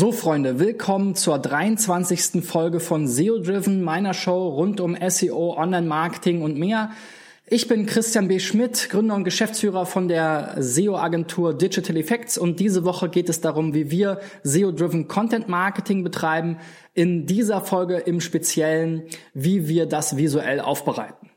So, Freunde, willkommen zur 23. Folge von SEO Driven, meiner Show rund um SEO, Online-Marketing und mehr. Ich bin Christian B. Schmidt, Gründer und Geschäftsführer von der SEO-Agentur Digital Effects und diese Woche geht es darum, wie wir SEO-Driven Content Marketing betreiben. In dieser Folge im Speziellen, wie wir das visuell aufbereiten.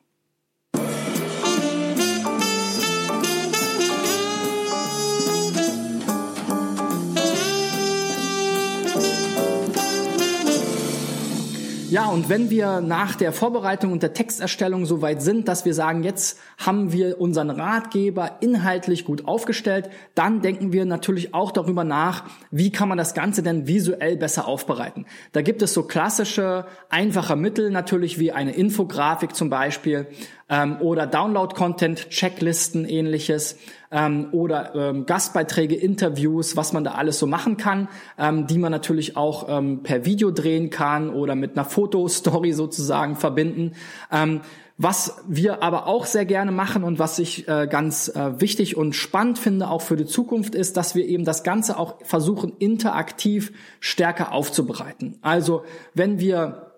Ja, und wenn wir nach der Vorbereitung und der Texterstellung so weit sind, dass wir sagen, jetzt haben wir unseren Ratgeber inhaltlich gut aufgestellt, dann denken wir natürlich auch darüber nach, wie kann man das Ganze denn visuell besser aufbereiten. Da gibt es so klassische, einfache Mittel natürlich wie eine Infografik zum Beispiel ähm, oder Download-Content, Checklisten, ähnliches ähm, oder ähm, Gastbeiträge, Interviews, was man da alles so machen kann, ähm, die man natürlich auch ähm, per Video drehen kann oder mit einer Fotostory sozusagen verbinden. Ähm, was wir aber auch sehr gerne machen und was ich äh, ganz äh, wichtig und spannend finde, auch für die Zukunft, ist, dass wir eben das Ganze auch versuchen, interaktiv stärker aufzubereiten. Also wenn wir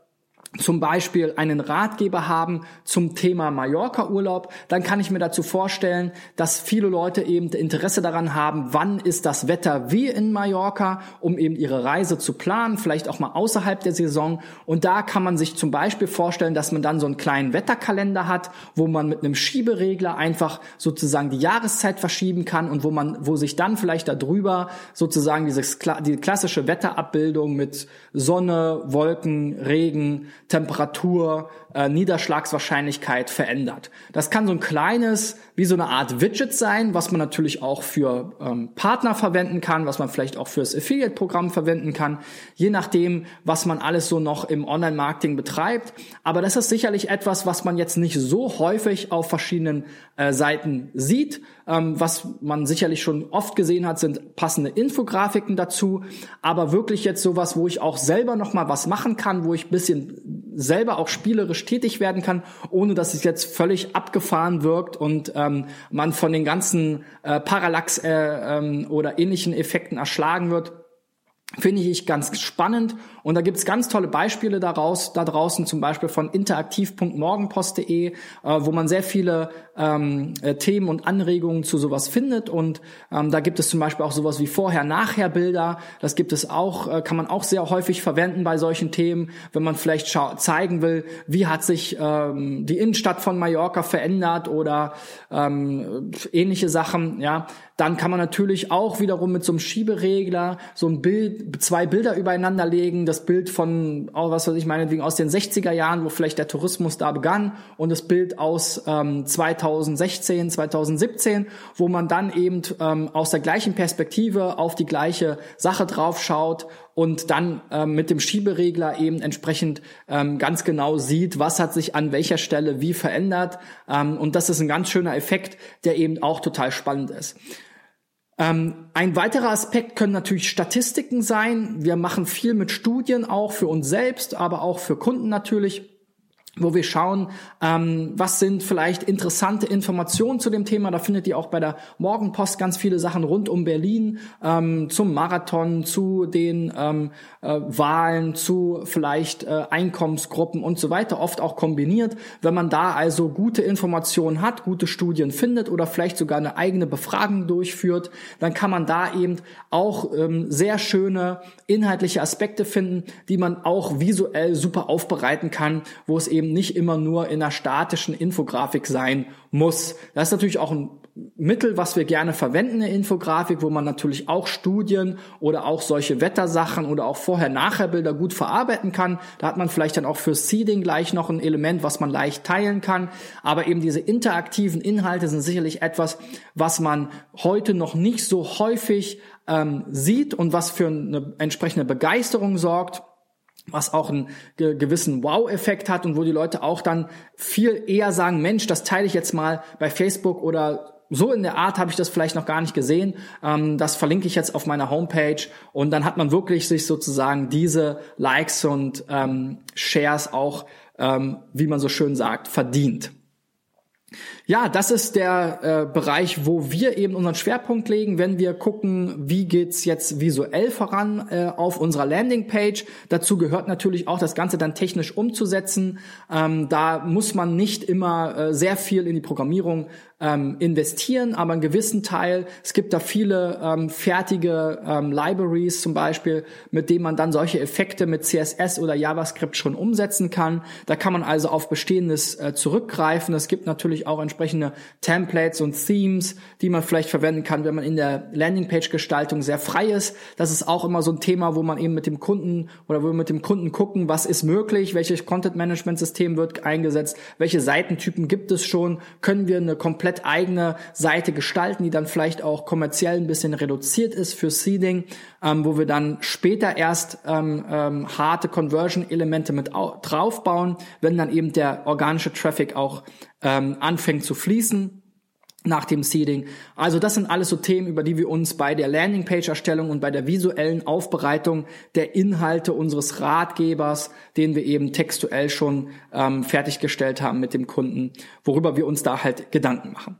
zum Beispiel einen Ratgeber haben zum Thema Mallorca-Urlaub, dann kann ich mir dazu vorstellen, dass viele Leute eben Interesse daran haben, wann ist das Wetter wie in Mallorca, um eben ihre Reise zu planen, vielleicht auch mal außerhalb der Saison. Und da kann man sich zum Beispiel vorstellen, dass man dann so einen kleinen Wetterkalender hat, wo man mit einem Schieberegler einfach sozusagen die Jahreszeit verschieben kann und wo man, wo sich dann vielleicht darüber sozusagen dieses, die klassische Wetterabbildung mit Sonne, Wolken, Regen, Temperatur, äh, Niederschlagswahrscheinlichkeit verändert. Das kann so ein kleines, wie so eine Art Widget sein, was man natürlich auch für ähm, Partner verwenden kann, was man vielleicht auch fürs Affiliate-Programm verwenden kann, je nachdem, was man alles so noch im Online-Marketing betreibt. Aber das ist sicherlich etwas, was man jetzt nicht so häufig auf verschiedenen äh, Seiten sieht. Ähm, was man sicherlich schon oft gesehen hat, sind passende Infografiken dazu. Aber wirklich jetzt sowas, wo ich auch selber noch mal was machen kann, wo ich bisschen selber auch spielerisch tätig werden kann, ohne dass es jetzt völlig abgefahren wirkt und ähm, man von den ganzen äh, Parallax äh, ähm, oder ähnlichen Effekten erschlagen wird finde ich ganz spannend. Und da gibt's ganz tolle Beispiele daraus, da draußen zum Beispiel von interaktiv.morgenpost.de, äh, wo man sehr viele ähm, äh, Themen und Anregungen zu sowas findet. Und ähm, da gibt es zum Beispiel auch sowas wie Vorher-Nachher-Bilder, das gibt es auch, äh, kann man auch sehr häufig verwenden bei solchen Themen, wenn man vielleicht zeigen will, wie hat sich ähm, die Innenstadt von Mallorca verändert oder ähm, ähnliche Sachen, ja, dann kann man natürlich auch wiederum mit so einem Schieberegler so ein Bild, zwei Bilder übereinander legen. Das Bild von, oh, was weiß ich, meinetwegen aus den 60er Jahren, wo vielleicht der Tourismus da begann und das Bild aus ähm, 2016, 2017, wo man dann eben ähm, aus der gleichen Perspektive auf die gleiche Sache drauf schaut und dann ähm, mit dem Schieberegler eben entsprechend ähm, ganz genau sieht, was hat sich an welcher Stelle wie verändert. Ähm, und das ist ein ganz schöner Effekt, der eben auch total spannend ist. Ähm, ein weiterer Aspekt können natürlich Statistiken sein. Wir machen viel mit Studien auch für uns selbst, aber auch für Kunden natürlich wo wir schauen, ähm, was sind vielleicht interessante Informationen zu dem Thema. Da findet ihr auch bei der Morgenpost ganz viele Sachen rund um Berlin, ähm, zum Marathon, zu den ähm, äh, Wahlen, zu vielleicht äh, Einkommensgruppen und so weiter, oft auch kombiniert. Wenn man da also gute Informationen hat, gute Studien findet oder vielleicht sogar eine eigene Befragung durchführt, dann kann man da eben auch ähm, sehr schöne inhaltliche Aspekte finden, die man auch visuell super aufbereiten kann, wo es eben eben nicht immer nur in einer statischen Infografik sein muss. Das ist natürlich auch ein Mittel, was wir gerne verwenden, eine Infografik, wo man natürlich auch Studien oder auch solche Wettersachen oder auch Vorher-Nachher-Bilder gut verarbeiten kann. Da hat man vielleicht dann auch für Seeding gleich noch ein Element, was man leicht teilen kann. Aber eben diese interaktiven Inhalte sind sicherlich etwas, was man heute noch nicht so häufig ähm, sieht und was für eine entsprechende Begeisterung sorgt was auch einen gewissen Wow-Effekt hat und wo die Leute auch dann viel eher sagen, Mensch, das teile ich jetzt mal bei Facebook oder so in der Art habe ich das vielleicht noch gar nicht gesehen. Ähm, das verlinke ich jetzt auf meiner Homepage und dann hat man wirklich sich sozusagen diese Likes und ähm, Shares auch, ähm, wie man so schön sagt, verdient. Ja, das ist der äh, Bereich, wo wir eben unseren Schwerpunkt legen, wenn wir gucken, wie geht's jetzt visuell voran äh, auf unserer Landingpage. Dazu gehört natürlich auch das Ganze dann technisch umzusetzen. Ähm, da muss man nicht immer äh, sehr viel in die Programmierung ähm, investieren, aber einen gewissen Teil. Es gibt da viele ähm, fertige ähm, Libraries zum Beispiel, mit denen man dann solche Effekte mit CSS oder JavaScript schon umsetzen kann. Da kann man also auf Bestehendes äh, zurückgreifen. Es gibt natürlich auch entsprechende Templates und Themes, die man vielleicht verwenden kann, wenn man in der Landingpage-Gestaltung sehr frei ist. Das ist auch immer so ein Thema, wo man eben mit dem Kunden oder wo wir mit dem Kunden gucken, was ist möglich, welches Content-Management-System wird eingesetzt, welche Seitentypen gibt es schon, können wir eine komplette komplett eigene Seite gestalten, die dann vielleicht auch kommerziell ein bisschen reduziert ist für Seeding, ähm, wo wir dann später erst ähm, ähm, harte Conversion-Elemente mit draufbauen, wenn dann eben der organische Traffic auch ähm, anfängt zu fließen nach dem Seeding. Also das sind alles so Themen, über die wir uns bei der Landingpage-Erstellung und bei der visuellen Aufbereitung der Inhalte unseres Ratgebers, den wir eben textuell schon ähm, fertiggestellt haben mit dem Kunden, worüber wir uns da halt Gedanken machen.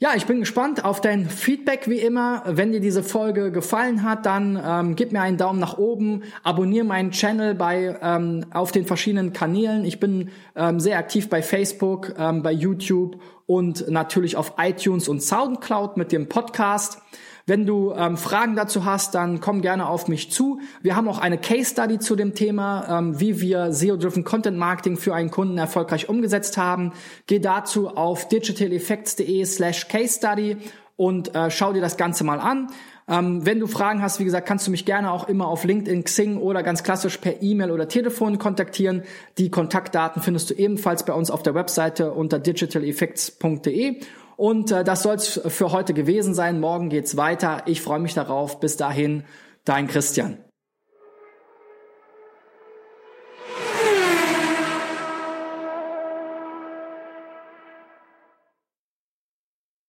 Ja, ich bin gespannt auf dein Feedback wie immer. Wenn dir diese Folge gefallen hat, dann ähm, gib mir einen Daumen nach oben, abonniere meinen Channel bei ähm, auf den verschiedenen Kanälen. Ich bin ähm, sehr aktiv bei Facebook, ähm, bei YouTube und natürlich auf iTunes und SoundCloud mit dem Podcast. Wenn du ähm, Fragen dazu hast, dann komm gerne auf mich zu. Wir haben auch eine Case Study zu dem Thema, ähm, wie wir SEO-driven Content Marketing für einen Kunden erfolgreich umgesetzt haben. Geh dazu auf digitaleffects.de slash case study und äh, schau dir das Ganze mal an. Ähm, wenn du Fragen hast, wie gesagt, kannst du mich gerne auch immer auf LinkedIn, Xing oder ganz klassisch per E-Mail oder Telefon kontaktieren. Die Kontaktdaten findest du ebenfalls bei uns auf der Webseite unter digitaleffects.de. Und äh, das soll es für heute gewesen sein. Morgen geht's weiter. Ich freue mich darauf. Bis dahin, dein Christian.